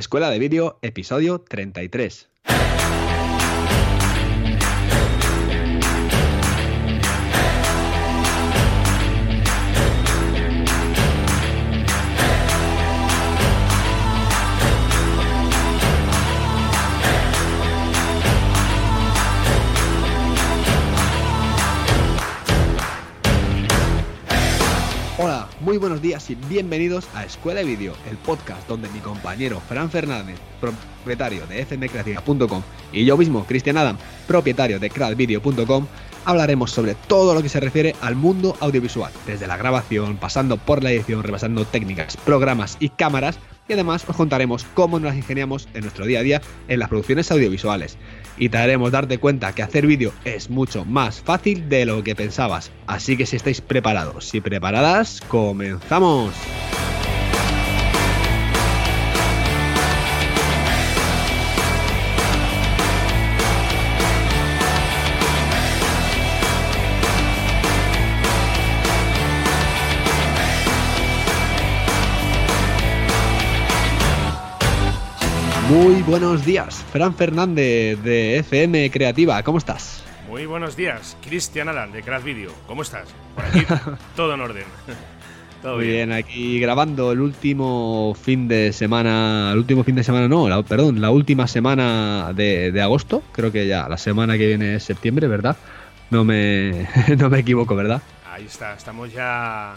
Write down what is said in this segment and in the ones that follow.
Escuela de Vídeo, episodio 33. Buenos días y bienvenidos a Escuela de Vídeo, el podcast donde mi compañero Fran Fernández, propietario de fmcreativa.com, y yo mismo, Cristian Adam, propietario de craftvideo.com, hablaremos sobre todo lo que se refiere al mundo audiovisual, desde la grabación, pasando por la edición, repasando técnicas, programas y cámaras, y además os contaremos cómo nos las ingeniamos en nuestro día a día en las producciones audiovisuales y te haremos darte cuenta que hacer vídeo es mucho más fácil de lo que pensabas. Así que si estáis preparados y preparadas, comenzamos. Muy buenos días, Fran Fernández de FM Creativa, ¿cómo estás? Muy buenos días, Cristian Alan de Crash Video, ¿cómo estás? Por aquí todo en orden. Todo Muy bien. aquí grabando el último fin de semana, el último fin de semana no, perdón, la última semana de, agosto, creo que ya la semana que viene es septiembre, ¿verdad? No me, no me equivoco, ¿verdad? Ahí está, estamos ya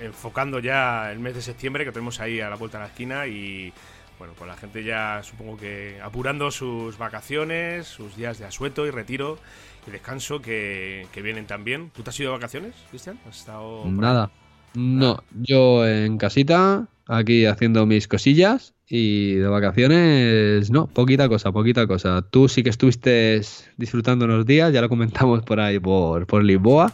enfocando ya el mes de septiembre que tenemos ahí a la vuelta de la esquina y bueno, pues la gente ya supongo que apurando sus vacaciones, sus días de asueto y retiro y descanso que, vienen también. ¿Tú te has ido de vacaciones, Cristian? ¿Has estado Nada. No, yo en casita, aquí haciendo mis cosillas y de vacaciones, no, poquita cosa, poquita cosa. Tú sí que estuviste disfrutando unos días, ya lo comentamos por ahí por, por Lisboa.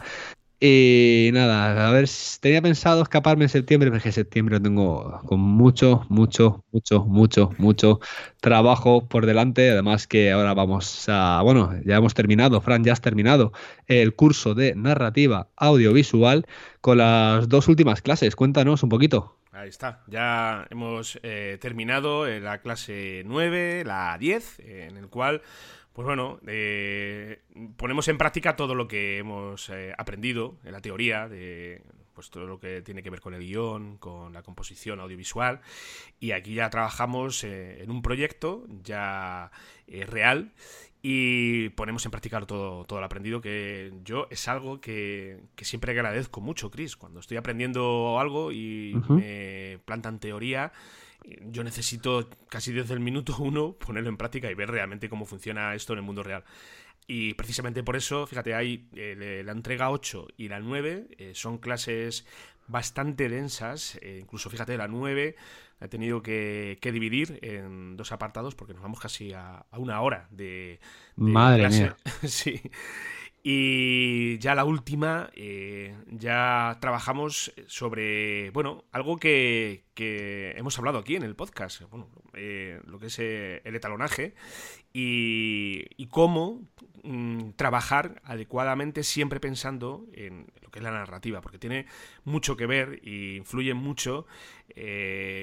Y nada, a ver, tenía pensado escaparme en septiembre, pero es que septiembre tengo con mucho, mucho, mucho, mucho, mucho trabajo por delante. Además que ahora vamos a, bueno, ya hemos terminado, Fran, ya has terminado el curso de narrativa audiovisual con las dos últimas clases. Cuéntanos un poquito. Ahí está, ya hemos eh, terminado la clase 9, la 10, en el cual pues bueno, eh, ponemos en práctica todo lo que hemos eh, aprendido en la teoría de pues todo lo que tiene que ver con el guion, con la composición audiovisual. Y aquí ya trabajamos eh, en un proyecto ya real y ponemos en práctica todo, todo el aprendido que yo es algo que, siempre agradezco mucho, Chris, cuando estoy aprendiendo algo y me plantan teoría yo necesito casi desde el minuto uno ponerlo en práctica y ver realmente cómo funciona esto en el mundo real. Y precisamente por eso, fíjate, hay eh, la entrega 8 y la 9 eh, son clases bastante densas, eh, incluso fíjate, la 9 ha tenido que, dividir en dos apartados porque nos vamos casi a, una hora de, Madre mía. sí. Y ya la última, eh, ya trabajamos sobre, bueno, algo que, hemos hablado aquí en el podcast, bueno, eh, lo que es eh, el etalonaje y, cómo mm, trabajar adecuadamente siempre pensando en que es la narrativa, porque tiene mucho que ver y influye mucho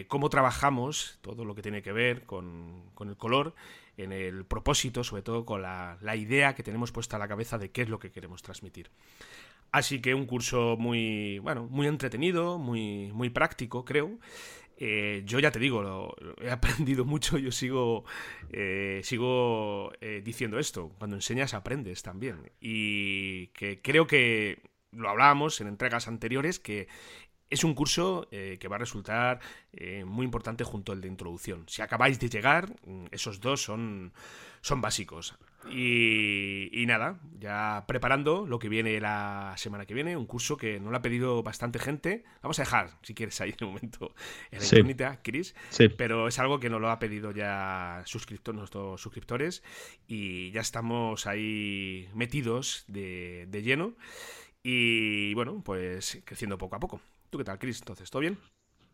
cómo trabajamos todo lo que tiene que ver con, con el color en el propósito, sobre todo con la, idea que tenemos puesta a la cabeza de qué es lo que queremos transmitir. Así que un curso muy, bueno, muy entretenido, muy, muy práctico, creo. Eh, yo ya te digo, he aprendido mucho, yo sigo, eh, sigo eh, diciendo esto, cuando enseñas aprendes también. Y que creo que lo hablábamos en entregas anteriores, que es un curso eh, que va a resultar eh, muy importante junto al de introducción. Si acabáis de llegar, mm, esos dos son, son básicos. Y, nada, ya preparando lo que viene la semana que viene, un curso que no lo ha pedido bastante gente. Vamos a dejar, si quieres, ahí en un momento en la incógnita, Chris. Pero es algo que nos lo ha pedido ya nuestros suscriptores y ya estamos ahí metidos de, de lleno. Y bueno, pues creciendo poco a poco. ¿Tú qué tal, Chris? Entonces, ¿todo bien?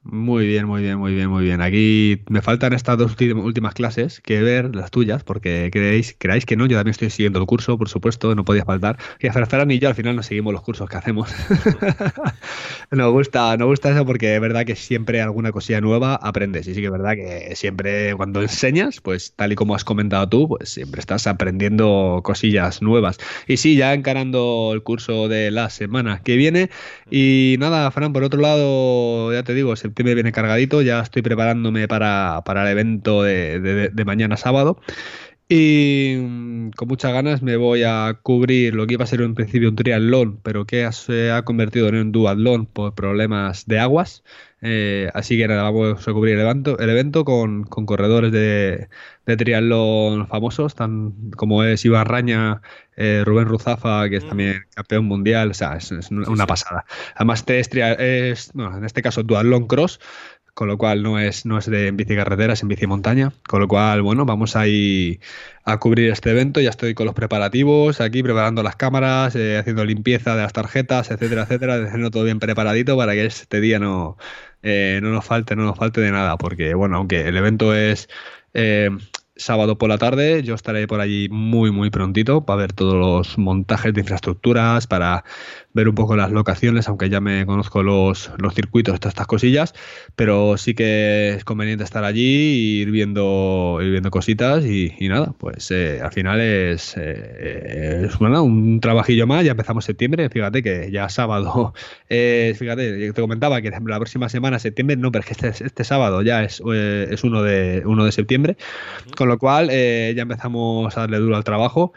Muy bien, muy bien, muy bien, muy bien. Aquí me faltan estas dos últimas clases que ver, las tuyas, porque creéis, creáis que no, yo también estoy siguiendo el curso, por supuesto, no podía faltar. Y a Ferran y yo al final no seguimos los cursos que hacemos. nos gusta, nos gusta eso porque es verdad que siempre alguna cosilla nueva aprendes. Y sí que es verdad que siempre cuando enseñas, pues tal y como has comentado tú, pues siempre estás aprendiendo cosillas nuevas. Y sí, ya encarando el curso de la semana que viene. Y nada, Fran, por otro lado, ya te digo, septiembre viene cargadito, ya estoy preparándome para, el evento de, mañana sábado. Y mm, con muchas ganas me voy a cubrir lo que iba a ser en principio un triatlón, pero que se ha convertido en un duatlón por problemas de aguas. Eh, así que nada, vamos a cubrir el evento, el evento con, corredores de, de, triatlón famosos, tan como es Iván Raña, eh, Rubén Ruzafa, que es mm. también campeón mundial, o sea, es, una pasada. Además, este es, es bueno, en este caso duatlón cross, con lo cual no es, no es de en bici es en bici montaña, con lo cual, bueno, vamos a ir a cubrir este evento, ya estoy con los preparativos, aquí preparando las cámaras, eh, haciendo limpieza de las tarjetas, etcétera, etcétera, dejando todo bien preparadito para que este día no, eh, no nos falte, no nos falte de nada, porque, bueno, aunque el evento es... Eh, sábado por la tarde. Yo estaré por allí muy, muy prontito. Para ver todos los montajes de infraestructuras, para ver un poco las locaciones, aunque ya me conozco los, los circuitos, todas estas cosillas, pero sí que es conveniente estar allí, ir viendo, ir viendo cositas y, nada, pues eh, al final es, eh, un trabajillo más, ya empezamos septiembre, fíjate que ya sábado, eh, fíjate, te comentaba que la próxima semana, septiembre, no, pero es que este, este sábado ya es, es uno, de, uno de septiembre, con lo cual ya empezamos a darle duro al trabajo.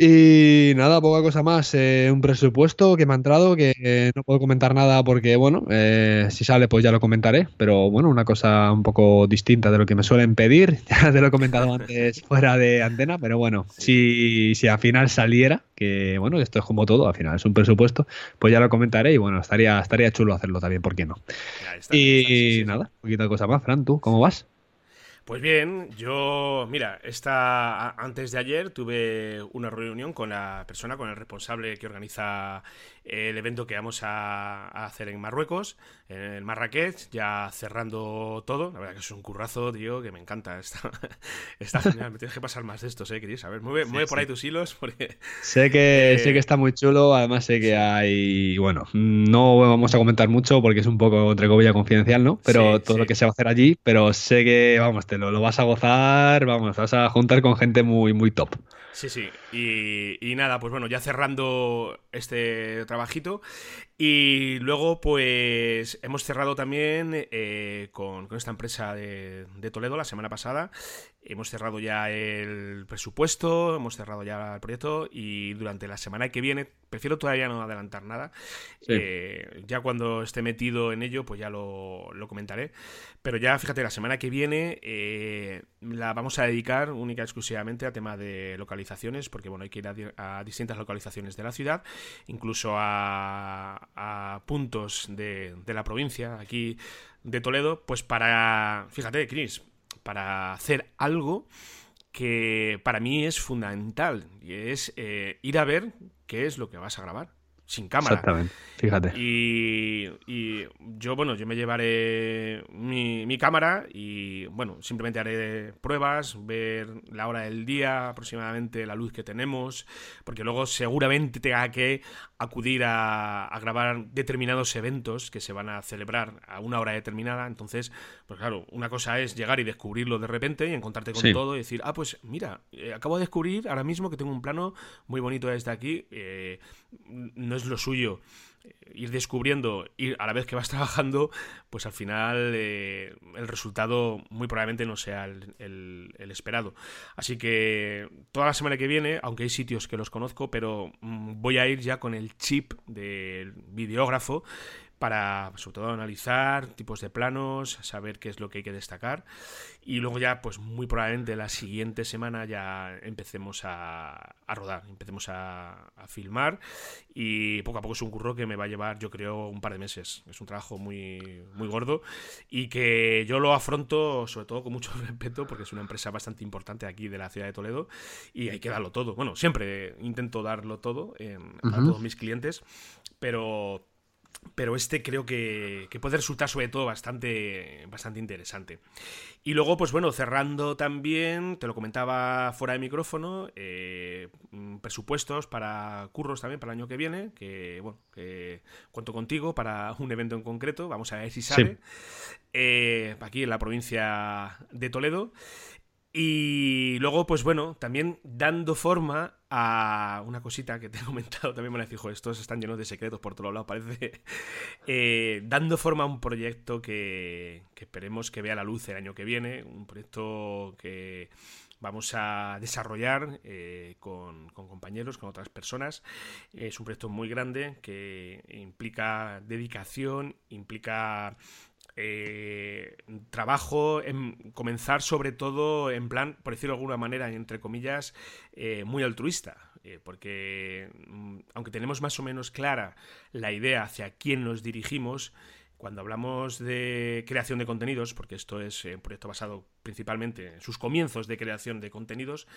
Y nada, poca cosa más. Eh, un presupuesto que me ha entrado, que eh, no puedo comentar nada porque, bueno, eh, si sale pues ya lo comentaré. Pero bueno, una cosa un poco distinta de lo que me suelen pedir. Ya te lo he comentado antes fuera de antena, pero bueno, si, si al final saliera, que bueno, esto es como todo, al final es un presupuesto, pues ya lo comentaré y bueno, estaría, estaría chulo hacerlo también, ¿por qué no? y nada, poquita cosa más, Fran, ¿tú cómo vas? Pues bien, yo, mira, esta, antes de ayer tuve una reunión con la persona, con el responsable que organiza el evento que vamos a, hacer en Marruecos, en Marrakech, ya cerrando todo. La verdad que es un currazo, tío, que me encanta. Está, está genial. Me tienes que pasar más de estos, ¿eh? Queréis saber. Mueve, mueve por ahí tus hilos porque... Sé que, sé que está muy chulo, además sé que hay... Bueno, no vamos a comentar mucho porque es un poco, entre comillas, confidencial, ¿no? Pero todo lo que se va a hacer allí, pero sé que, vamos, te lo, lo vas a gozar, vamos, vas a juntar con gente muy, muy top. Sí, sí. Y, nada, pues bueno, ya cerrando este trabajito. Y luego, pues hemos cerrado también eh, con, esta empresa de, de, Toledo la semana pasada. Hemos cerrado ya el presupuesto, hemos cerrado ya el proyecto y durante la semana que viene, prefiero todavía no adelantar nada, eh, ya cuando esté metido en ello, pues ya lo, comentaré. Pero ya fíjate, la semana que viene eh, la vamos a dedicar única y exclusivamente a tema de localizaciones, porque bueno, hay que ir a, distintas localizaciones de la ciudad, incluso a, puntos de, de la provincia, aquí de Toledo, pues para, fíjate, Chris, para hacer algo que para mí es fundamental y es eh, ir a ver qué es lo que vas a grabar sin cámara. Exactamente, fíjate. Y, yo, bueno, yo me llevaré mi, cámara y, bueno, simplemente haré pruebas, ver la hora del día, aproximadamente la luz que tenemos, porque luego seguramente tenga que acudir a, grabar determinados eventos que se van a celebrar a una hora determinada. Entonces, pues claro, una cosa es llegar y descubrirlo de repente y encontrarte con todo y decir, ah, pues mira, eh, acabo de descubrir ahora mismo que tengo un plano muy bonito desde aquí. Eh, no es lo suyo eh, ir descubriendo, ir a la vez que vas trabajando, pues al final eh, el resultado muy probablemente no sea el, esperado. Así que toda la semana que viene, aunque hay sitios que los conozco, pero mm, voy a ir ya con el chip del videógrafo para sobre todo analizar tipos de planos, saber qué es lo que hay que destacar. Y luego ya pues muy probablemente la siguiente semana ya empecemos a, rodar, empecemos a, filmar. Y poco a poco es un curro que me va a llevar yo creo un par de meses, es un trabajo muy, muy gordo y que yo lo afronto sobre todo con mucho respeto porque es una empresa bastante importante aquí de la ciudad de Toledo y hay que darlo todo, bueno siempre intento darlo todo a todos mis clientes pero pero este creo que, puede resultar sobre todo bastante, bastante interesante. Y luego, pues bueno, cerrando también, te lo comentaba fuera de micrófono, eh, presupuestos para curros también para el año que viene, que bueno, que cuento contigo para un evento en concreto, vamos a ver si sale, eh, aquí en la provincia de Toledo. Y luego, pues bueno, también dando forma a una cosita que te he comentado, también me la dijo, estos están llenos de secretos por todos lados, parece. Eh, dando forma a un proyecto que, esperemos que vea la luz el año que viene, un proyecto que vamos a desarrollar eh, con, con, compañeros, con otras personas. Es un proyecto muy grande que implica dedicación, implica eh, trabajo en comenzar sobre todo en plan, por decirlo de alguna manera, entre comillas, eh, muy altruista. Eh, porque mm, aunque tenemos más o menos clara la idea hacia quién nos dirigimos, cuando hablamos de creación de contenidos, porque esto es un proyecto basado principalmente en sus comienzos de creación de contenidos,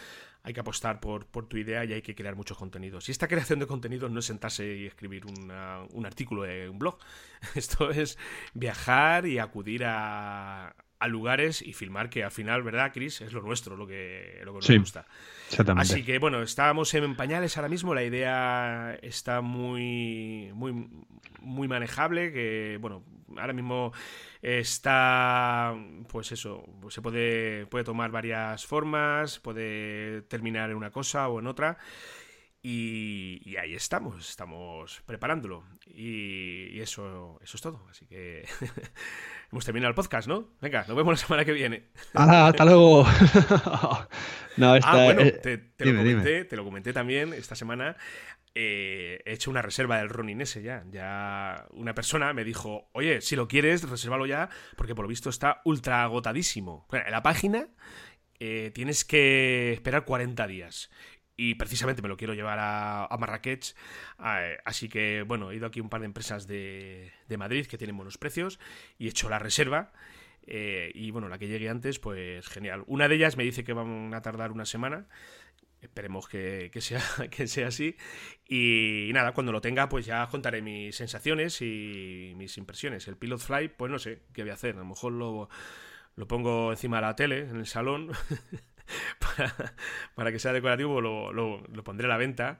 hay que apostar por, tu idea y hay que crear muchos contenidos. Y esta creación de contenidos no es sentarse y escribir un artículo en un blog. Esto es viajar y acudir a, a lugares y filmar, que al final, ¿verdad, Chris? Es lo nuestro, lo que, lo que nos gusta. Exactamente. Así que bueno, estábamos en pañales ahora mismo, la idea está muy, muy, muy manejable, que bueno, ahora mismo está, pues eso, se puede, puede tomar varias formas, puede terminar en una cosa o en otra. Y, ahí estamos, estamos preparándolo. Y, eso, eso es todo. Así que hemos terminado el podcast, ¿no? Venga, nos vemos la semana que viene. ¡Hala, hasta luego! no, ah, bueno, te, lo comenté, te, lo comenté, también esta semana. Eh, he hecho una reserva del Ronin ese ya. Ya una persona me dijo, oye, si lo quieres, resérvalo ya, porque por lo visto está ultra agotadísimo. en la página eh, tienes que esperar 40 días y precisamente me lo quiero llevar a, Marrakech. así que, bueno, he ido aquí a un par de empresas de, Madrid que tienen buenos precios y he hecho la reserva. Eh, y bueno, la que llegue antes, pues genial. Una de ellas me dice que van a tardar una semana. Esperemos que, sea, que sea así. Y, nada, cuando lo tenga, pues ya contaré mis sensaciones y mis impresiones. El Pilot Fly, pues no sé qué voy a hacer. A lo mejor lo, lo pongo encima de la tele, en el salón. para, que sea decorativo lo, lo, pondré a la venta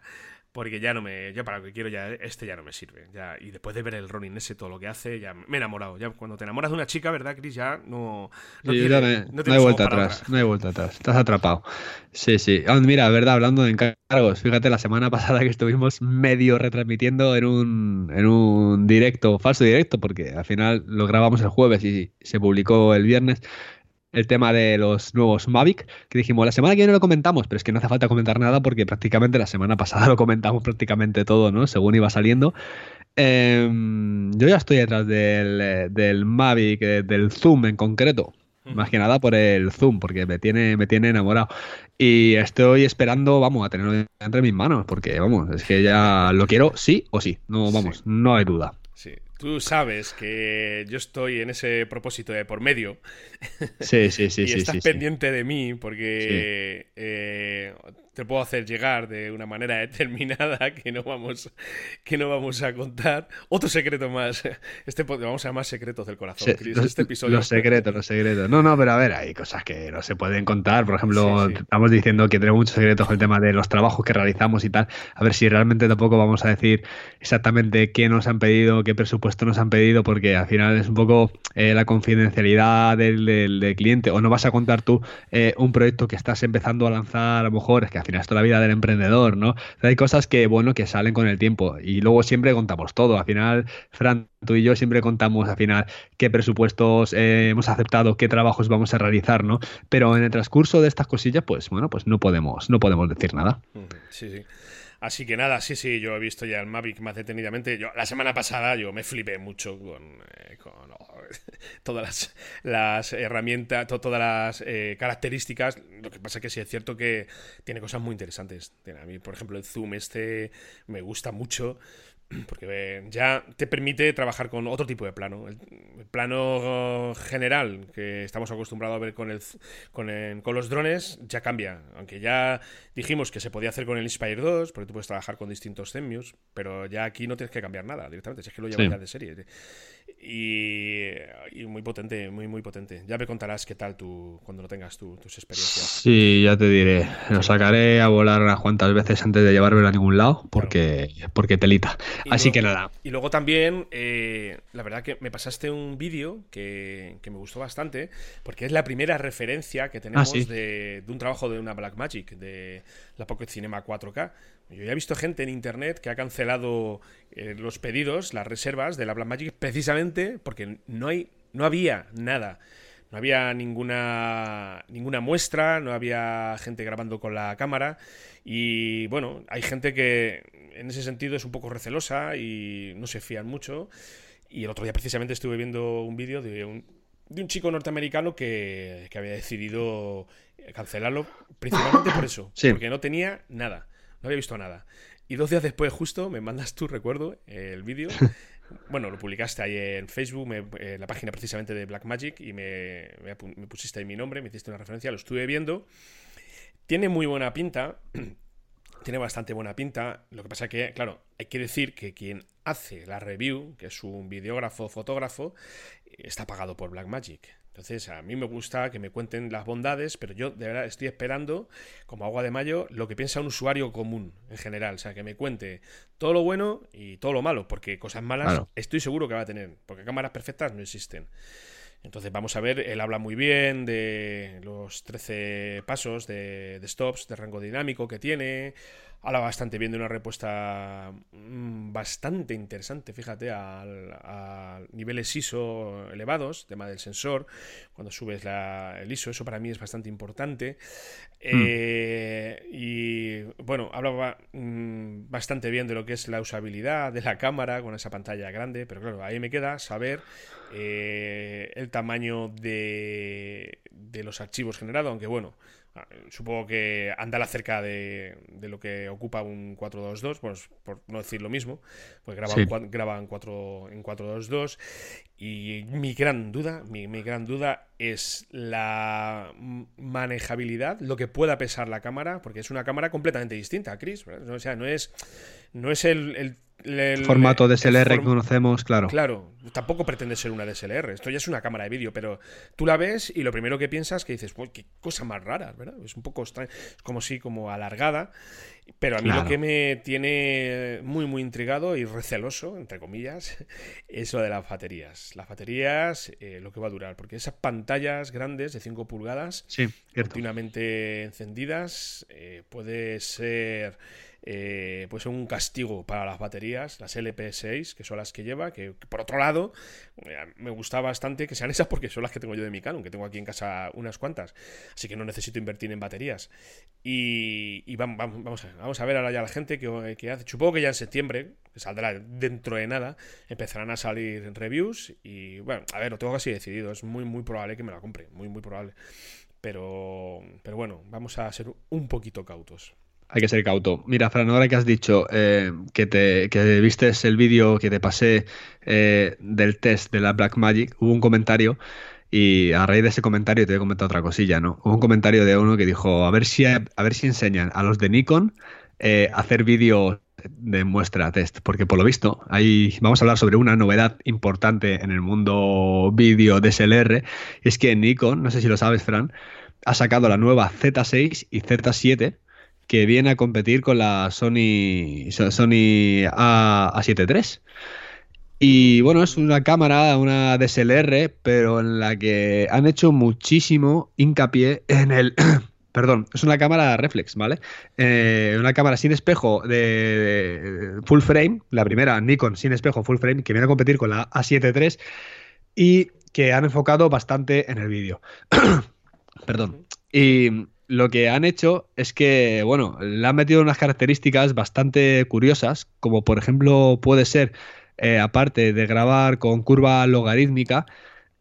porque ya no me ya para lo que quiero ya este ya no me sirve. Ya y después de ver el Ronin ese todo lo que hace ya me he enamorado. Ya cuando te enamoras de una chica verdad Chris ya no no, hay vuelta atrás no hay vuelta atrás. Estás atrapado. Sí sí. Ah, mira verdad hablando de encargos fíjate la semana pasada que estuvimos medio retransmitiendo en un en un directo falso directo porque al final lo grabamos el jueves y se publicó el viernes el tema de los nuevos Mavic, que dijimos, la semana que viene lo comentamos, pero es que no hace falta comentar nada porque prácticamente la semana pasada lo comentamos prácticamente todo, ¿no? Según iba saliendo. Em, yo ya estoy detrás del, del Mavic, eh, del Zoom en concreto. Más que nada por el Zoom, porque me tiene, me tiene enamorado. Y estoy esperando, vamos, a tenerlo entre mis manos, porque vamos, es que ya lo quiero sí o sí. No, vamos, no hay duda. Sí, Tú sabes que yo estoy en ese propósito de por medio. Sí, sí, sí. y sí, estás pendiente de mí porque eh, te puedo hacer llegar de una manera determinada que no vamos, que no vamos a contar. Otro secreto más. Este vamos a llamar secretos del corazón, los, este episodio. Los secretos, los secretos. No, no, pero a ver, hay cosas que no se pueden contar. Por ejemplo, estamos diciendo que tenemos muchos secretos con el tema de los trabajos que realizamos y tal. A ver si realmente tampoco vamos a decir exactamente qué nos han pedido, qué presupuesto nos han pedido, porque al final es un poco eh, la confidencialidad del, del, cliente. O no vas a contar tú eh, un proyecto que estás empezando a lanzar, a lo mejor, es que al final es la vida del emprendedor, ¿no? hay cosas que, bueno, que salen con el tiempo y luego siempre contamos todo. Al final, Fran, tú y yo siempre contamos al final qué presupuestos eh, hemos aceptado, qué trabajos vamos a realizar, ¿no? Pero en el transcurso de estas cosillas, pues bueno, pues no podemos, no podemos decir nada. Sí, sí. Así que nada, sí, sí, yo he visto ya el Mavic más detenidamente. Yo, la semana pasada yo me flipé mucho con, eh, todas las, herramientas, todas las eh, características. Lo que pasa es que sí es cierto que tiene cosas muy interesantes. A mí, por ejemplo, el zoom este me gusta mucho. porque eh, ya te permite trabajar con otro tipo de plano. El, plano general que estamos acostumbrados a ver con, el, con, los drones ya cambia. Aunque ya dijimos que se podía hacer con el Inspire 2, porque tú puedes trabajar con distintos cemios, pero ya aquí no tienes que cambiar nada directamente, es que lo llevas ya de serie. Y, muy potente, muy, muy potente. Ya me contarás qué tal tú cuando lo tengas tus experiencias. Sí, ya te diré. Lo sacaré a volar unas cuantas veces antes de llevármelo a ningún lado, porque, porque telita. Así que nada. Y luego también, eh, la verdad que me pasaste un vídeo que, me gustó bastante, porque es la primera referencia que tenemos ah, de, un trabajo de una Blackmagic, de la Pocket Cinema 4K. Yo ya he visto gente en internet que ha cancelado eh, los pedidos, las reservas de la Blackmagic, precisamente porque no, hay, no había nada. No había ninguna, ninguna muestra, no había gente grabando con la cámara. Y bueno, hay gente que en ese sentido es un poco recelosa y no se fían mucho. Y el otro día precisamente estuve viendo un vídeo de un, de un chico norteamericano que, que había decidido cancelarlo principalmente por eso, porque no tenía nada, no había visto nada. Y dos días después, justo, me mandas tu recuerdo, el vídeo. Bueno, lo publicaste ahí en Facebook, en la página precisamente de Blackmagic, y me, me, pusiste ahí mi nombre, me hiciste una referencia, lo estuve viendo. Tiene muy buena pinta, tiene bastante buena pinta. Lo que pasa que, claro, hay que decir que quien hace la review, que es un videógrafo, fotógrafo, está pagado por Blackmagic. Entonces, a mí me gusta que me cuenten las bondades, pero yo de verdad estoy esperando, como agua de mayo, lo que piensa un usuario común en general. O sea, que me cuente todo lo bueno y todo lo malo, porque cosas malas estoy seguro que va a tener, porque cámaras perfectas no existen. Entonces vamos a ver, él habla muy bien de los 13 pasos de, de stops, de rango dinámico que tiene, habla bastante bien de una respuesta mm, bastante interesante, fíjate, a, niveles ISO elevados, tema del sensor, cuando subes el ISO, eso para mí es bastante importante. Hmm. Eh, y bueno, hablaba mm, bastante bien de lo que es la usabilidad de la cámara con esa pantalla grande, pero claro, ahí me queda saber eh, el tamaño de, de los archivos generados, aunque bueno, supongo que anda cerca de, de, lo que ocupa un 422, pues por no decir lo mismo, pues graba, en 4, en 422 y mi gran duda, mi, mi, gran duda es la manejabilidad, lo que pueda pesar la cámara, porque es una cámara completamente distinta, Chris. O sea, no es, no es el el, formato DSLR que conocemos, claro. Claro, tampoco pretende ser una DSLR. Esto ya es una cámara de vídeo, pero tú la ves y lo primero que piensas que dices, qué cosa más rara, ¿verdad? Es un poco extraño, es como si como alargada. Pero a mí lo que me tiene muy, muy intrigado y receloso, entre comillas, es lo de las baterías. Las baterías, eh, lo que va a durar, porque esas pantallas grandes de 5 pulgadas, continuamente encendidas, eh, puede ser eh, pues un castigo para las baterías, las LP6, que son las que lleva, que, por otro lado eh, me gusta bastante que sean esas porque son las que tengo yo de mi Canon, que tengo aquí en casa unas cuantas, así que no necesito invertir en baterías. Y, vamos, vamos, a vamos a ver ahora ya la gente que, que hace, supongo que ya en septiembre, que saldrá dentro de nada, empezarán a salir reviews y bueno, a ver, lo tengo casi decidido, es muy muy probable que me la compre, muy muy probable. Pero, pero bueno, vamos a ser un poquito cautos. Hay que ser cauto. Mira, Fran, ahora que has dicho eh, que, te, viste el vídeo que te pasé eh, del test de la Black Magic, hubo un comentario y a raíz de ese comentario te voy a comentar otra cosilla, ¿no? Hubo un comentario de uno que dijo, a ver si, a, ver si enseñan a los de Nikon eh, hacer vídeos de muestra test, porque por lo visto ahí vamos a hablar sobre una novedad importante en el mundo vídeo DSLR, es que Nikon, no sé si lo sabes, Fran, ha sacado la nueva Z6 y Z7 que viene a competir con la Sony, Sony A, 7 III. Y bueno, es una cámara, una DSLR, pero en la que han hecho muchísimo hincapié en el... Perdón, es una cámara reflex, ¿vale? Eh, una cámara sin espejo de, full frame, la primera Nikon sin espejo full frame, que viene a competir con la A7 III y que han enfocado bastante en el vídeo. Perdón. Y lo que han hecho es que, bueno, le han metido unas características bastante curiosas, como por ejemplo puede ser, eh, aparte de grabar con curva logarítmica,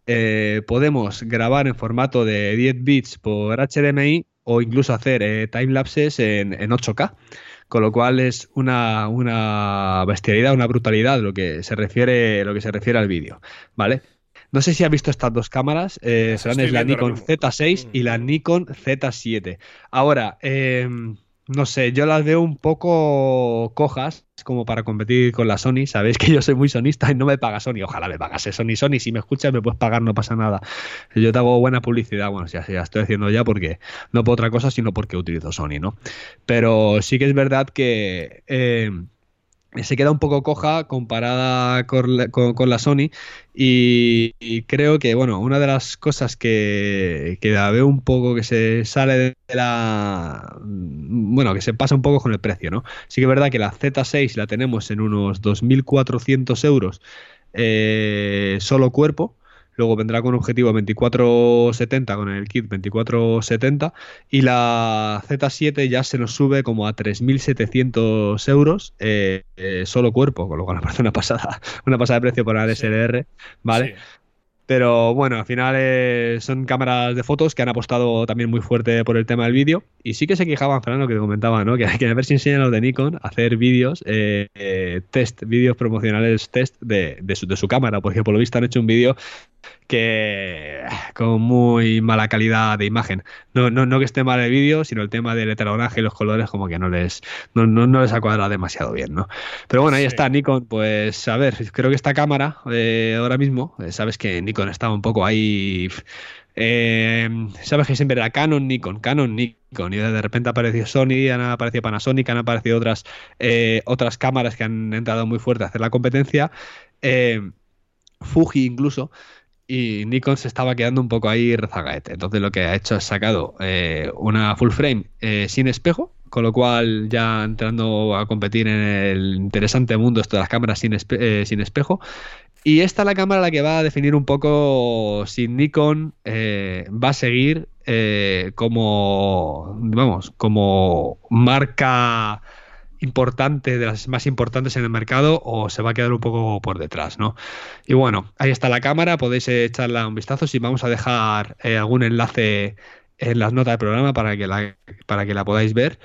eh, podemos grabar en formato de 10 bits por HDMI o incluso hacer eh, timelapses en, en 8K con lo cual es una, una bestialidad, una brutalidad lo que se refiere, lo que se refiere al vídeo, ¿vale? No sé si has visto estas dos cámaras, eh, serán es la Nikon Z6 y la mm. Nikon Z7. Ahora, eh, no sé, yo las veo un poco cojas como para competir con la Sony. Sabéis que yo soy muy sonista y no me paga Sony. Ojalá me pagase Sony. Sony, si me escuchas, me puedes pagar, no pasa nada. Yo te hago buena publicidad. Bueno, ya, ya estoy haciendo ya porque no por otra cosa, sino porque utilizo Sony, ¿no? Pero sí que es verdad que. Eh, se queda un poco coja comparada con, la Sony. Y, creo que bueno una de las cosas que, que, la veo un poco que se sale de la bueno que se pasa un poco con el precio no sí que es verdad que la Z6 la tenemos en unos 2.400 euros eh, solo cuerpo luego vendrá con objetivo 2470 con el kit 2470 y la Z7 ya se nos sube como a 3.700 euros eh, eh, solo cuerpo, con lo cual me parece una pasada, una pasada de precio para el SLR, ¿vale? Pero bueno, al final eh, son cámaras de fotos que han apostado también muy fuerte por el tema del vídeo. Y sí que se quejaban, Fernando, que te comentaba, ¿no? Que, que a ver si enseñan los de Nikon a hacer vídeos, test, vídeos promocionales test de, de, su, de su cámara, porque por lo visto han hecho un vídeo que con muy mala calidad de imagen. No, no, no que esté mal el vídeo, sino el tema del heteronaje y los colores como que no les, no, no, les ha cuadrado demasiado bien, ¿no? Pero bueno, ahí está Nikon, pues a ver, creo que esta cámara eh, ahora mismo, eh, sabes que Nikon estaba un poco ahí... Eh, sabes que siempre era Canon, Nikon, Canon, Nikon, y de repente apareció Sony, han aparecido Panasonic, han aparecido otras, otras cámaras que han entrado muy fuerte a hacer la competencia. Fuji incluso, y Nikon se estaba quedando un poco ahí rezagaete. Entonces lo que ha hecho es sacado eh, una full frame eh, sin espejo, con lo cual ya entrando a competir en el interesante mundo esto de las cámaras sin, eh, sin espejo. Y esta es la cámara la que va a definir un poco si Nikon va a seguir como, vamos, como marca importante, de las más importantes en el mercado, o se va a quedar un poco por detrás, ¿no? Y bueno, ahí está la cámara, podéis echarla un vistazo. Si vamos a dejar eh, algún enlace en las notas del programa para que la, para que la podáis ver.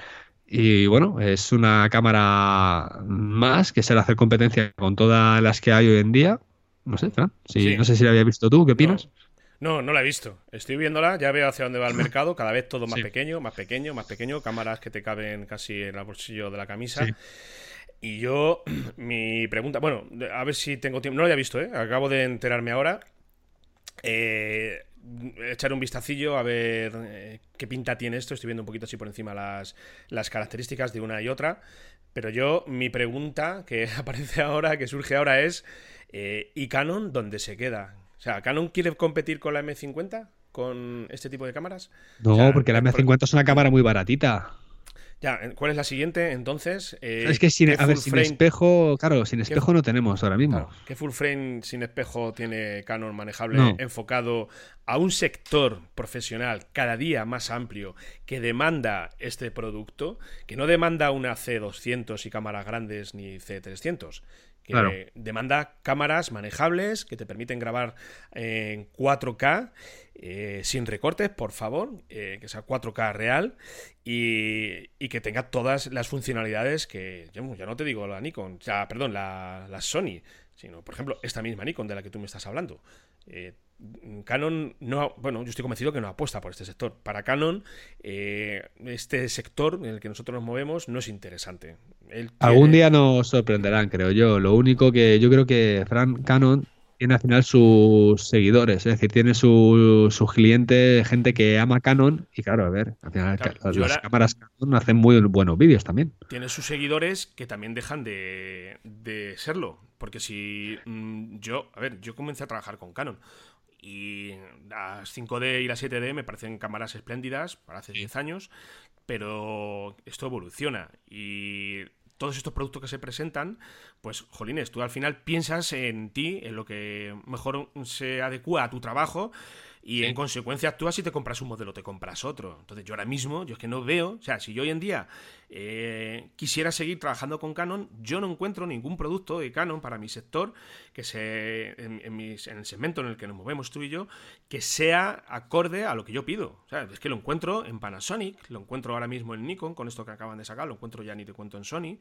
Y bueno, es una cámara más que se le hace competencia con todas las que hay hoy en día. No sé, Fran, si, no sé si la había visto tú, ¿qué opinas? No, no la he visto. Estoy viéndola, ya veo hacia dónde va el mercado, cada vez todo más pequeño, más pequeño, más pequeño, cámaras que te caben casi en el bolsillo de la camisa. Y yo, mi pregunta, bueno, a ver si tengo tiempo, no lo había visto, ¿eh? acabo de enterarme ahora. Eh, echar un vistacillo a ver eh, qué pinta tiene esto. Estoy viendo un poquito así por encima las, las características de una y otra. Pero yo, mi pregunta que aparece ahora, que surge ahora es, eh, ¿y Canon dónde se queda? O sea, ¿Canon quiere competir con la M50? ¿Con este tipo de cámaras? No, porque la M50 es una cámara muy baratita. Ya, ¿cuál es la siguiente entonces? Eh, es que sin, a ver, sin espejo, claro, sin espejo no tenemos ahora mismo. ¿Qué full frame sin espejo tiene Canon manejable enfocado a un sector profesional cada día más amplio que demanda este producto, que no demanda una C200 y cámaras grandes ni C300, que demanda cámaras manejables que te permiten grabar en 4K eh, sin recortes, por favor, eh, que sea 4K real y, que tenga todas las funcionalidades que, ya, no te digo la Nikon, ya, perdón, la, la, Sony, sino, por ejemplo, esta misma Nikon de la que tú me estás hablando. Eh, Canon no, bueno, yo estoy convencido que no apuesta por este sector. Para Canon, este sector en el que nosotros nos movemos no es interesante. Algún día nos sorprenderán, creo yo. Lo único que yo creo que Frank Canon tiene al final sus seguidores, es decir, tiene sus su clientes, gente que ama Canon y claro, a ver, al final las cámaras Canon hacen muy buenos vídeos también. Tiene sus seguidores que también dejan de, serlo, porque si mm, yo, a ver, yo comencé a trabajar con Canon y las 5D y las 7D me parecen cámaras espléndidas para hace 10 años, pero esto evoluciona. Y todos estos productos que se presentan, pues, jolines, tú al final piensas en ti, en lo que mejor se adecua a tu trabajo Y en consecuencia actúas si te compras un modelo, te compras otro. Entonces yo ahora mismo, yo es que no veo, o sea, si yo hoy en día eh, quisiera seguir trabajando con Canon, yo no encuentro ningún producto de Canon para mi sector, que se, en, el segmento en el que nos movemos tú y yo, que sea acorde a lo que yo pido. O sea, es que lo encuentro en Panasonic, lo encuentro ahora mismo en Nikon, con esto que acaban de sacar, lo encuentro ya ni te cuento en Sony.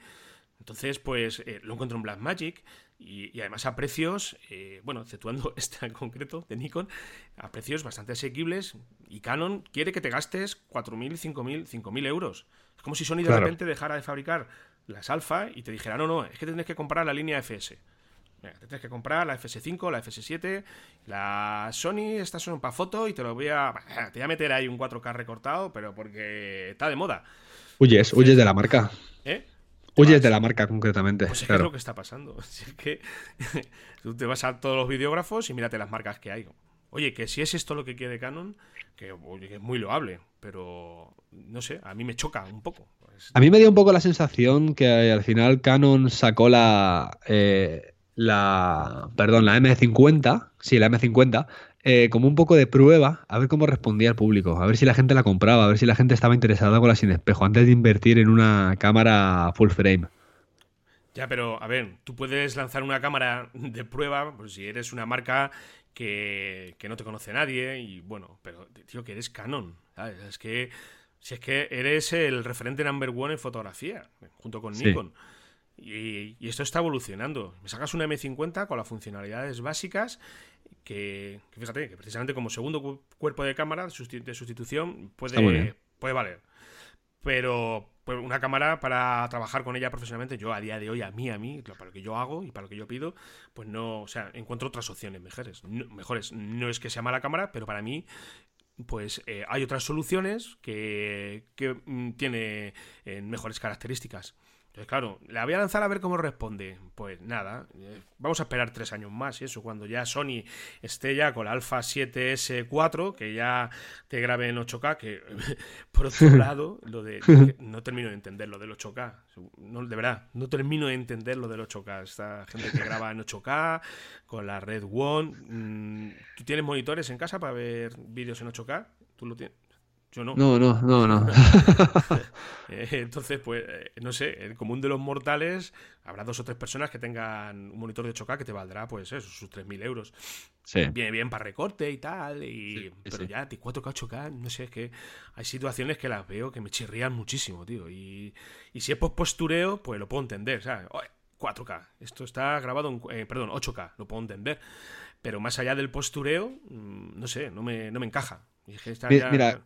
Entonces, pues eh, lo encuentro en Blackmagic y, y además a precios, eh, bueno, exceptuando este en concreto de Nikon, a precios bastante asequibles y Canon quiere que te gastes 4.000, 5.000, 5.000 euros. Es como si Sony de repente dejara de fabricar las alfa y te dijera, no, no, es que tienes que comprar la línea FS. Mira, te tienes que comprar la FS5, la FS7, la Sony, estas son para foto y te lo voy a... Te voy a meter ahí un 4K recortado, pero porque está de moda. Huyes, huyes de la marca. ¿Eh? Huyes de la marca concretamente. Pues es, que es lo que está pasando. es que tú te vas a todos los videógrafos y mírate las marcas que hay. Oye, que si es esto lo que quiere Canon, que, es muy loable, pero no sé, a mí me choca un poco. A mí me dio un poco la sensación que al final Canon sacó la, eh, la, perdón, la M50, sí, la M50, eh, como un poco de prueba, a ver cómo respondía el público, a ver si la gente la compraba, a ver si la gente estaba interesada con la sin espejo, antes de invertir en una cámara full frame. Ya, pero a ver, tú puedes lanzar una cámara de prueba, pues si eres una marca que, no te conoce nadie, y bueno, pero tío, que eres Canon, Es que, si es que eres el referente number one en fotografía, junto con Nikon. Y, y, esto está evolucionando. Me sacas una M50 con las funcionalidades básicas que, fíjate, que precisamente como segundo cuerpo de cámara de sustitución puede, puede valer. Pero pues, una cámara para trabajar con ella profesionalmente, yo a día de hoy, a mí, a mí, para lo que yo hago y para lo que yo pido, pues no, o sea, encuentro otras opciones mejores. No, mejores. No es que sea mala cámara, pero para mí pues eh, hay otras soluciones que, que mm, tiene eh, mejores características. Entonces, claro, la voy a lanzar a ver cómo responde. Pues nada, eh, vamos a esperar tres años más y eso, cuando ya Sony esté ya con la Alpha 7S4, que ya te grabe en 8K, que por otro lado, lo de... No termino de entender lo del 8K, no, de verdad, no termino de entender lo del 8K. Esta gente que graba en 8K, con la Red One... Mm, ¿Tú tienes monitores en casa para ver vídeos en 8K? ¿Tú lo tienes? Yo no. No, no, no, no. Eh, entonces, pues, eh, no sé, el común de los mortales, habrá dos o tres personas que tengan un monitor de 8K que te valdrá, pues eso, sus 3.000 euros. Sí. Viene bien para recorte y tal, y... pero ya, 4K, 8K, no sé, es que hay situaciones que las veo que me chirrían muchísimo, tío. Y, y si es por postureo, pues lo puedo entender, ¿sabes? 4K, esto está grabado en, eh, perdón, 8K, lo puedo entender. Pero más allá del postureo, mm, no sé, no me, no me encaja. mira,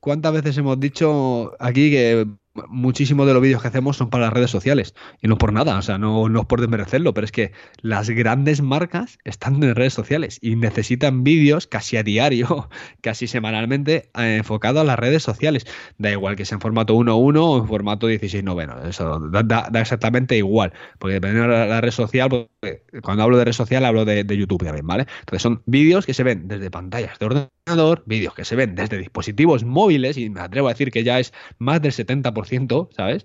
¿Cuántas veces hemos dicho aquí que muchísimos de los vídeos que hacemos son para las redes sociales. Y no por nada, o sea, no, no es por desmerecerlo, pero es que las grandes marcas están en redes sociales y necesitan vídeos casi a diario, casi semanalmente, eh, enfocados a las redes sociales. Da igual que sea en formato 1.1 o en formato 16.9. Eso da, exactamente igual. Porque dependiendo de la, red social, pues, cuando hablo de red social hablo de, de YouTube también, ¿vale? Entonces son vídeos que se ven desde pantallas de ordenador, vídeos que se ven desde dispositivos móviles, y me atrevo a decir que ya es más del 70% ¿sabes?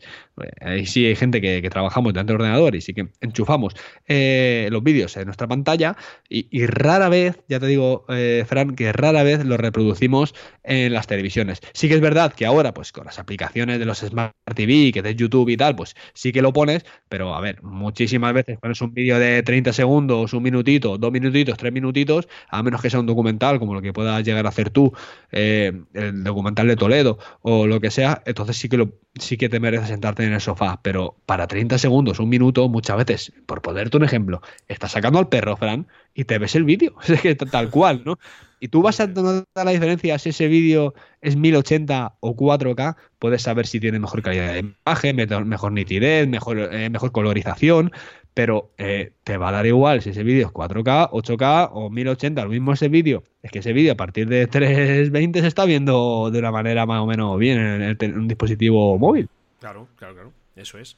Ahí sí hay gente que, trabajamos delante del ordenador y sí que enchufamos eh, los vídeos en nuestra pantalla y, rara vez, ya te digo, eh, Fran, que rara vez los reproducimos en las televisiones. Sí que es verdad que ahora, pues con las aplicaciones de los Smart TV, que de YouTube y tal, pues sí que lo pones, pero a ver, muchísimas veces pones un vídeo de 30 segundos, un minutito, dos minutitos, tres minutitos, a menos que sea un documental como lo que puedas llegar a hacer tú, eh, el documental de Toledo o lo que sea, entonces sí que lo sí que te mereces sentarte en el sofá, pero para 30 segundos, un minuto, muchas veces, por ponerte un ejemplo, estás sacando al perro, Fran, y te ves el vídeo, es que tal cual, ¿no? Y tú vas a notar la diferencia si ese vídeo es 1080 o 4K, puedes saber si tiene mejor calidad de imagen, mejor nitidez, mejor, eh, mejor colorización, pero eh, te va a dar igual si ese vídeo es 4K, 8K o 1080, lo mismo ese vídeo. Es que ese vídeo a partir de 320 se está viendo de una manera más o menos bien en, un dispositivo móvil. Claro, claro, claro, eso es.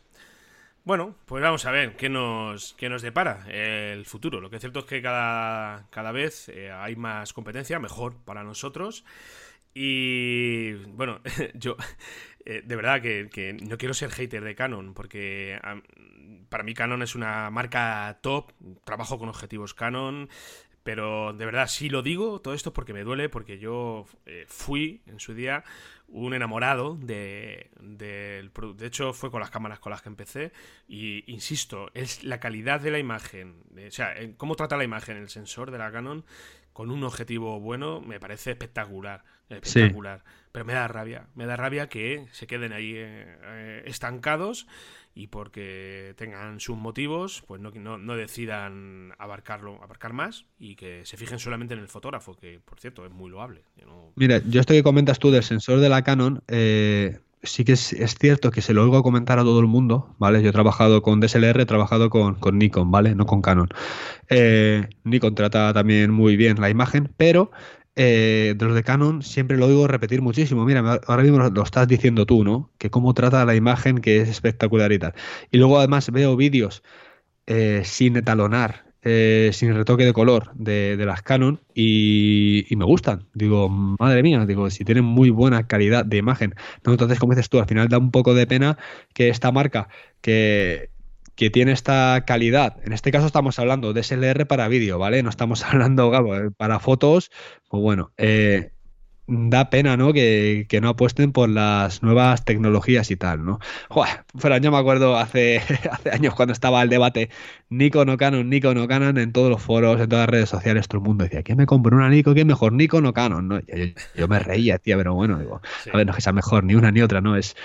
Bueno, pues vamos a ver qué nos, qué nos depara el futuro. Lo que es cierto es que cada, cada vez eh, hay más competencia, mejor para nosotros. Y bueno, yo eh, de verdad que, no quiero ser hater de Canon, porque para mí Canon es una marca top, trabajo con objetivos Canon, Pero de verdad, sí lo digo, todo esto porque me duele, porque yo eh, fui en su día un enamorado de, del producto. De hecho, fue con las cámaras con las que empecé. Y insisto, es la calidad de la imagen. O sea, cómo trata la imagen el sensor de la Canon con un objetivo bueno, me parece espectacular. Espectacular. Pero me da rabia. Me da rabia que se queden ahí eh, eh, estancados y porque tengan sus motivos, pues no, no, decidan abarcarlo, abarcar más y que se fijen solamente en el fotógrafo, que por cierto es muy loable. Mira, yo esto que comentas tú del sensor de la Canon, eh, sí que es, cierto que se lo oigo comentar a todo el mundo, ¿vale? Yo he trabajado con DSLR, he trabajado con, Nikon, ¿vale? No con Canon. Eh, Nikon trata también muy bien la imagen, pero eh, de los de Canon siempre lo oigo repetir muchísimo. Mira, ahora mismo lo estás diciendo tú, ¿no? Que cómo trata la imagen, que es espectacular y tal. Y luego además veo vídeos eh, sin etalonar, eh, sin retoque de color de, las Canon y, me gustan. Digo, madre mía, digo, si tienen muy buena calidad de imagen. No, entonces, como dices tú, al final da un poco de pena que esta marca que que tiene esta calidad. En este caso estamos hablando de SLR para vídeo, ¿vale? No estamos hablando para fotos. Pues bueno, eh, da pena, ¿no? Que, no apuesten por las nuevas tecnologías y tal, ¿no? pero yo me acuerdo hace, hace años cuando estaba el debate Nikon o Canon, Nikon o Canon en todos los foros, en todas las redes sociales, todo el mundo decía, ¿quién me compro una Nikon? ¿Quién mejor, Nikon o Canon? ¿no? Yo, me reía, tía, pero bueno, digo, a ver, no es que sea mejor ni una ni otra, ¿no? Es,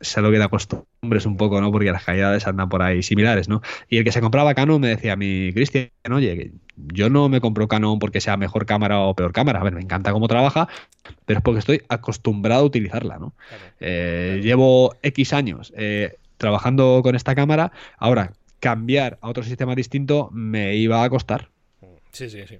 se lo que da costumbres un poco, ¿no? Porque las calidades andan por ahí similares, ¿no? Y el que se compraba Canon me decía a mí, Cristian, oye, yo no me compro Canon porque sea mejor cámara o peor cámara. A ver, me encanta cómo trabaja, pero es porque estoy acostumbrado a utilizarla, ¿no? Eh, llevo X años eh, trabajando con esta cámara, ahora cambiar a otro sistema distinto me iba a costar. Sí, sí, sí.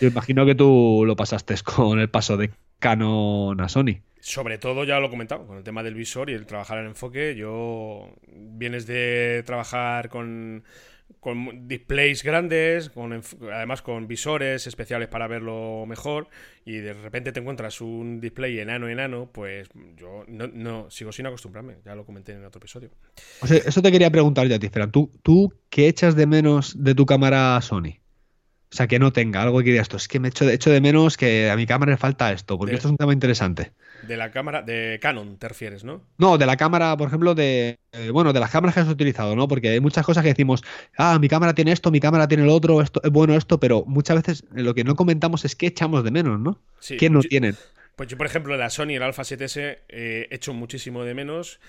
Yo imagino que tú lo pasaste con el paso de Canon a Sony. Sobre todo, ya lo he comentado, con el tema del visor y el trabajar en enfoque. Yo vienes de trabajar con, con displays grandes, con, además con visores especiales para verlo mejor, y de repente te encuentras un display enano, enano, pues yo no, sigo sin acostumbrarme, ya lo comenté en otro episodio. O sea, eso te quería preguntar ya, Tifera. ¿Tú, ¿Tú qué echas de menos de tu cámara Sony? O sea, que no tenga algo que diga esto. Es que me echo, echo de menos que a mi cámara le falta esto, porque esto es un tema interesante. De la cámara, de Canon te refieres, ¿no? No, de la cámara, por ejemplo, de. Eh, bueno, de las cámaras que has utilizado, ¿no? Porque hay muchas cosas que decimos, ah, mi cámara tiene esto, mi cámara tiene lo otro, esto es bueno esto, pero muchas veces lo que no comentamos es que echamos de menos, ¿no? Sí, ¿Quién no tiene? Pues yo, por ejemplo, la Sony, el Alpha 7S, eh, echo muchísimo de menos.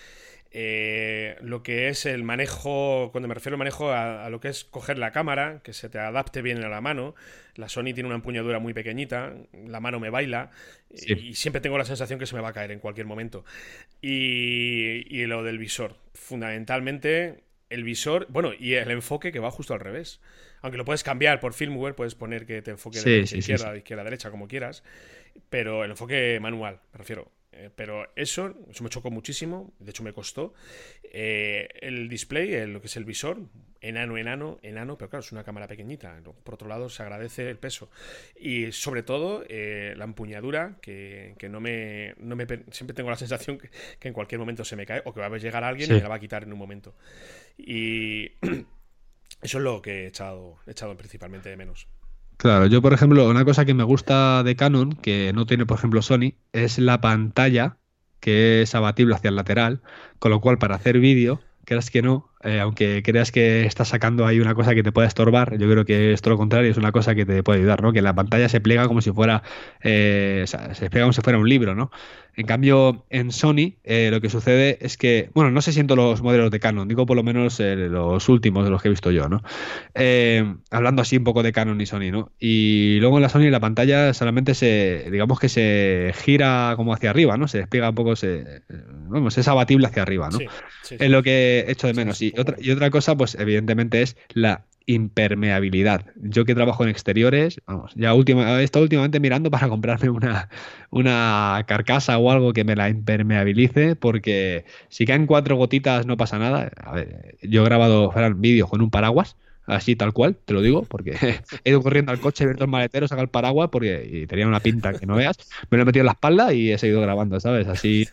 Eh, lo que es el manejo, cuando me refiero al manejo a, lo que es coger la cámara, que se te adapte bien a la mano. La Sony tiene una empuñadura muy pequeñita, la mano me baila y, siempre tengo la sensación que se me va a caer en cualquier momento. Y, lo del visor, fundamentalmente el visor, bueno, y el enfoque que va justo al revés. Aunque lo puedes cambiar por firmware, puedes poner que te enfoque de izquierda, de izquierda a derecha, como quieras. Pero el enfoque manual, me refiero. Eh, pero eso, eso me chocó muchísimo, de hecho me costó. Eh, el display, lo que es el visor, enano, enano, enano, pero claro, es una cámara pequeñita. Por otro lado, se agradece el peso. Y sobre todo, eh, la empuñadura, que, no, me, no, me, Siempre tengo la sensación que, en cualquier momento se me cae o que va a llegar alguien y me la va a quitar en un momento. Y eso es lo que he echado, he echado principalmente de menos. Claro, yo por ejemplo, una cosa que me gusta de Canon, que no tiene por ejemplo Sony, es la pantalla que es abatible hacia el lateral, con lo cual para hacer vídeo, creas que no, eh, aunque creas que estás sacando ahí una cosa que te puede estorbar, yo creo que es todo lo contrario, es una cosa que te puede ayudar, ¿no? Que la pantalla se pliega como si fuera, eh, se pliega como si fuera un libro, ¿no? En cambio, en Sony eh, lo que sucede es que, bueno, no sé si los modelos de Canon, digo por lo menos los últimos de los que he visto yo, ¿no? hablando así un poco de Canon y Sony, ¿no? Y luego en la Sony la pantalla solamente se, digamos que se gira como hacia arriba, ¿no? Se despliega un poco, se, vamos, es abatible hacia arriba, ¿no? Es lo que he hecho de menos. Y otra, y otra cosa, pues evidentemente es la impermeabilidad. Yo que trabajo en exteriores, vamos, ya última, he estado últimamente mirando para comprarme una, una carcasa o algo que me la impermeabilice, porque si caen cuatro gotitas no pasa nada. A ver, yo he grabado vídeos con un paraguas, así tal cual, te lo digo, porque he ido corriendo al coche, he abierto el maletero, sacado el paraguas porque y tenía una pinta que no veas, me lo he metido en la espalda y he seguido grabando, ¿sabes? Así,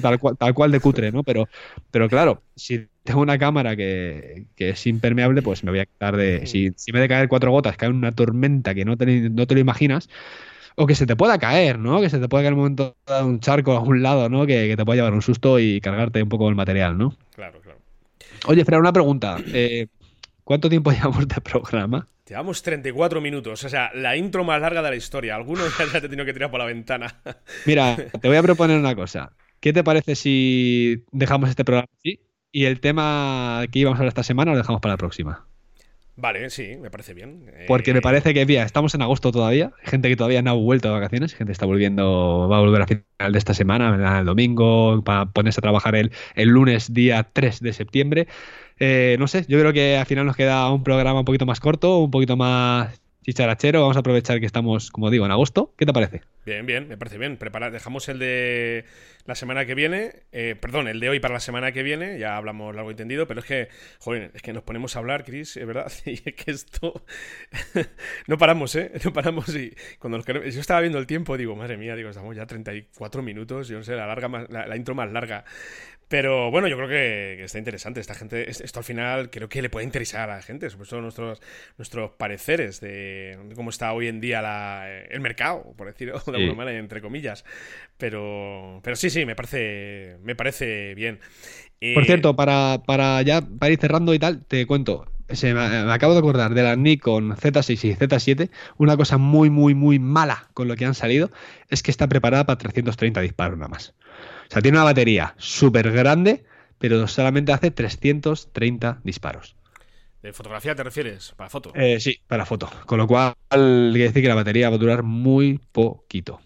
tal, cual, tal cual de cutre, ¿no? Pero, pero claro, si tengo una cámara que, es impermeable, pues me voy a quitar de... Si, si me de caer cuatro gotas, cae una tormenta que no te, no te lo imaginas, o que se te pueda caer, ¿no? Que se te pueda caer en un momento de un charco a un lado, ¿no? Que, te pueda llevar un susto y cargarte un poco el material, ¿no? Claro, claro. Oye, Fran, una pregunta. Eh, ¿Cuánto tiempo llevamos de programa? Llevamos 34 minutos, o sea, la intro más larga de la historia. Algunos ya te he tenido que tirar por la ventana. Mira, te voy a proponer una cosa. ¿Qué te parece si dejamos este programa así y el tema que íbamos a hablar esta semana lo dejamos para la próxima? Vale, sí, me parece bien. Porque me eh, parece que, mira, estamos en agosto todavía. Gente que todavía no ha vuelto de vacaciones. Gente está volviendo, va a volver a final de esta semana, el domingo, para ponerse a trabajar el, el lunes, día 3 de septiembre. Eh, no sé, yo creo que al final nos queda un programa un poquito más corto, un poquito más chicharachero. Vamos a aprovechar que estamos, como digo, en agosto. ¿Qué te parece? Bien, bien, me parece bien. Prepara, dejamos el de la semana que viene, eh, perdón, el de hoy para la semana que viene, ya hablamos largo entendido, pero es que, joder, es que nos ponemos a hablar, Chris, es verdad, y es que esto no paramos, ¿eh? No paramos y cuando nos Yo estaba viendo el tiempo, digo, madre mía, digo, estamos ya 34 minutos, yo no sé, la, larga la intro más larga. Pero bueno, yo creo que, está interesante. Esta gente, esto al final creo que le puede interesar a la gente, sobre todo nuestros, nuestros pareceres de, cómo está hoy en día el mercado, por decirlo de alguna manera, entre comillas. Pero, pero sí, sí, me parece, me parece bien. Por cierto, para, para ya para ir cerrando y tal, te cuento. Se me, acabo de acordar de la Nikon Z6 y Z7. Una cosa muy, muy, muy mala con lo que han salido es que está preparada para 330 disparos nada más. O sea, tiene una batería súper grande, pero solamente hace 330 disparos. ¿De fotografía te refieres? ¿Para foto? Eh, sí, para foto. Con lo cual, quiere decir que la batería va a durar muy poquito.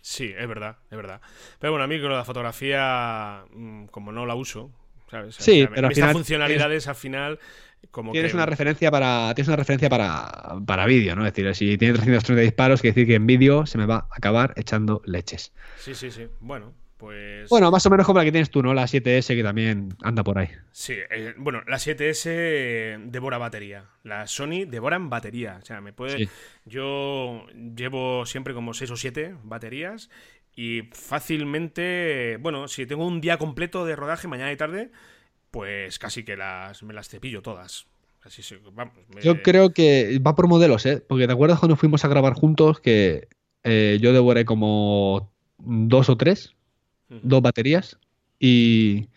Sí, es verdad, es verdad. Pero bueno, a mí con la fotografía, mm, como no la uso, ¿sabes? Sí, pero al final. funcionalidades al final. Como tienes una referencia para tienes una referencia para, para vídeo, ¿no? Es decir, si tiene 330 disparos, quiere decir que en vídeo se me va a acabar echando leches. Sí, sí, sí. Bueno, pues... Bueno, más o menos como la que tienes tú, ¿no? La 7S que también anda por ahí. Sí, eh, bueno, la 7S devora batería. La Sony devora en batería. O sea, me puede... Yo llevo siempre como 6 o 7 baterías y fácilmente, bueno, si tengo un día completo de rodaje mañana y tarde, pues casi que las, me las cepillo todas. Así vamos, Yo creo que va por modelos, ¿eh? Porque te acuerdas cuando fuimos a grabar juntos que eh, yo devoré como dos o tres dos baterías y,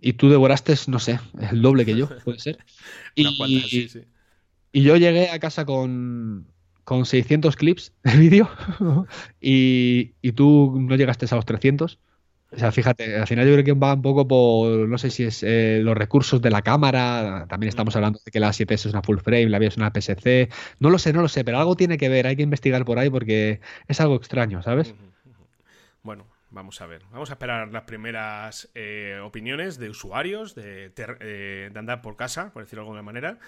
y tú devoraste, no sé, el doble que yo, puede ser. y, y yo llegué a casa con, con 600 clips de vídeo y, y, tú no llegaste a los 300. O sea, fíjate, al final yo creo que va un poco por, no sé si es eh, los recursos de la cámara, también estamos hablando de que la 7S es una full frame, la vía es una PSC, no lo sé, no lo sé, pero algo tiene que ver, hay que investigar por ahí porque es algo extraño, ¿sabes? Bueno, Vamos a ver, vamos a esperar las primeras eh, opiniones de usuarios de, eh, de, andar por casa, por decirlo de alguna manera.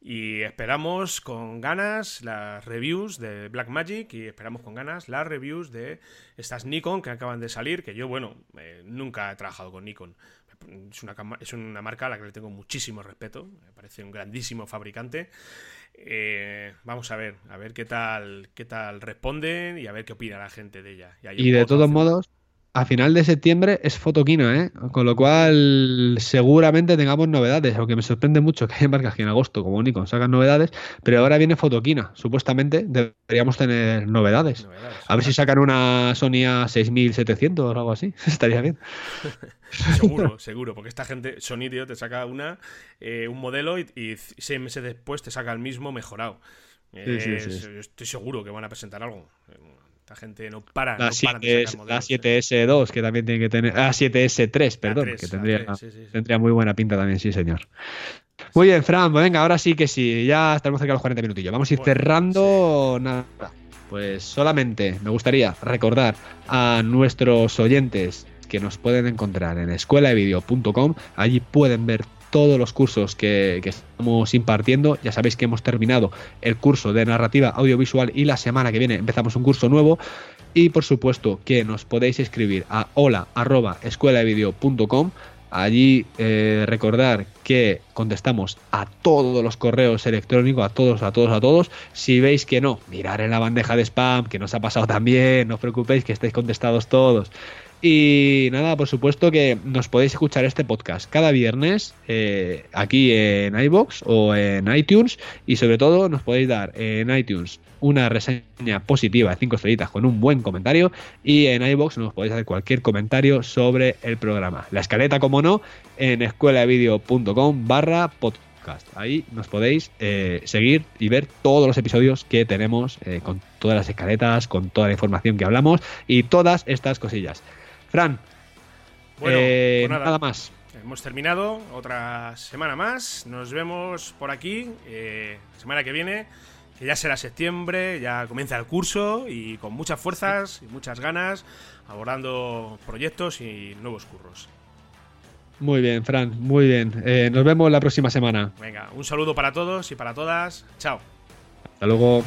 Y esperamos con ganas las reviews de Blackmagic y esperamos con ganas las reviews de estas Nikon que acaban de salir, que yo, bueno, eh, nunca he trabajado con Nikon. Es una, es una marca a la que le tengo muchísimo respeto, me parece un grandísimo fabricante. vamos a ver, a ver qué tal, qué tal responden y a ver qué opina la gente de ella. Y, de todos modos, a final de septiembre es fotoquina, ¿eh? Con lo cual seguramente tengamos novedades, aunque me sorprende mucho que hay marcas que en agosto, como Nikon, sacan novedades, pero ahora viene fotoquina. Supuestamente deberíamos tener novedades. a ver si sacan una Sony A6700 o algo así. Estaría bien. seguro, seguro, porque esta gente, Sony, tío, te saca una, eh, un modelo y, seis meses después te saca el mismo mejorado. estoy seguro que van a presentar algo gente no para. La, 7, s 2 que también tiene que tener. Ah, 7S3, perdón, que tendría, tendría muy buena pinta también, sí, señor. Muy bien, Fran, pues venga, ahora sí que sí, ya estamos cerca de los 40 minutillos. Vamos a ir cerrando. Nada. Pues solamente me gustaría recordar a nuestros oyentes que nos pueden encontrar en escuelaevideo.com. Allí pueden ver todos los cursos que, estamos impartiendo. Ya sabéis que hemos terminado el curso de narrativa audiovisual y la semana que viene empezamos un curso nuevo. Y por supuesto que nos podéis escribir a hola Allí eh, recordar que contestamos a todos los correos electrónicos, a todos, a todos, a todos. Si veis que no, mirar en la bandeja de spam, que nos ha pasado también, no os preocupéis que estéis contestados todos. Y nada, por supuesto que nos podéis escuchar este podcast cada viernes eh, aquí en iBox o en iTunes y sobre todo nos podéis dar en iTunes una reseña positiva de 5 estrellitas con un buen comentario y en iBox nos podéis hacer cualquier comentario sobre el programa. La escaleta, como no, en escuelavideo.com barra podcast. Ahí nos podéis eh, seguir y ver todos los episodios que tenemos eh, con todas las escaletas, con toda la información que hablamos y todas estas cosillas. Fran, Bueno, eh, pues nada. más. Hemos terminado otra semana más. Nos vemos por aquí eh, semana que viene, que ya será septiembre, ya comienza el curso y con muchas fuerzas y muchas ganas, abordando proyectos y nuevos curros. Muy bien, Fran, muy bien. Eh, nos vemos la próxima semana. Venga, un saludo para todos y para todas. Chao. Hasta luego.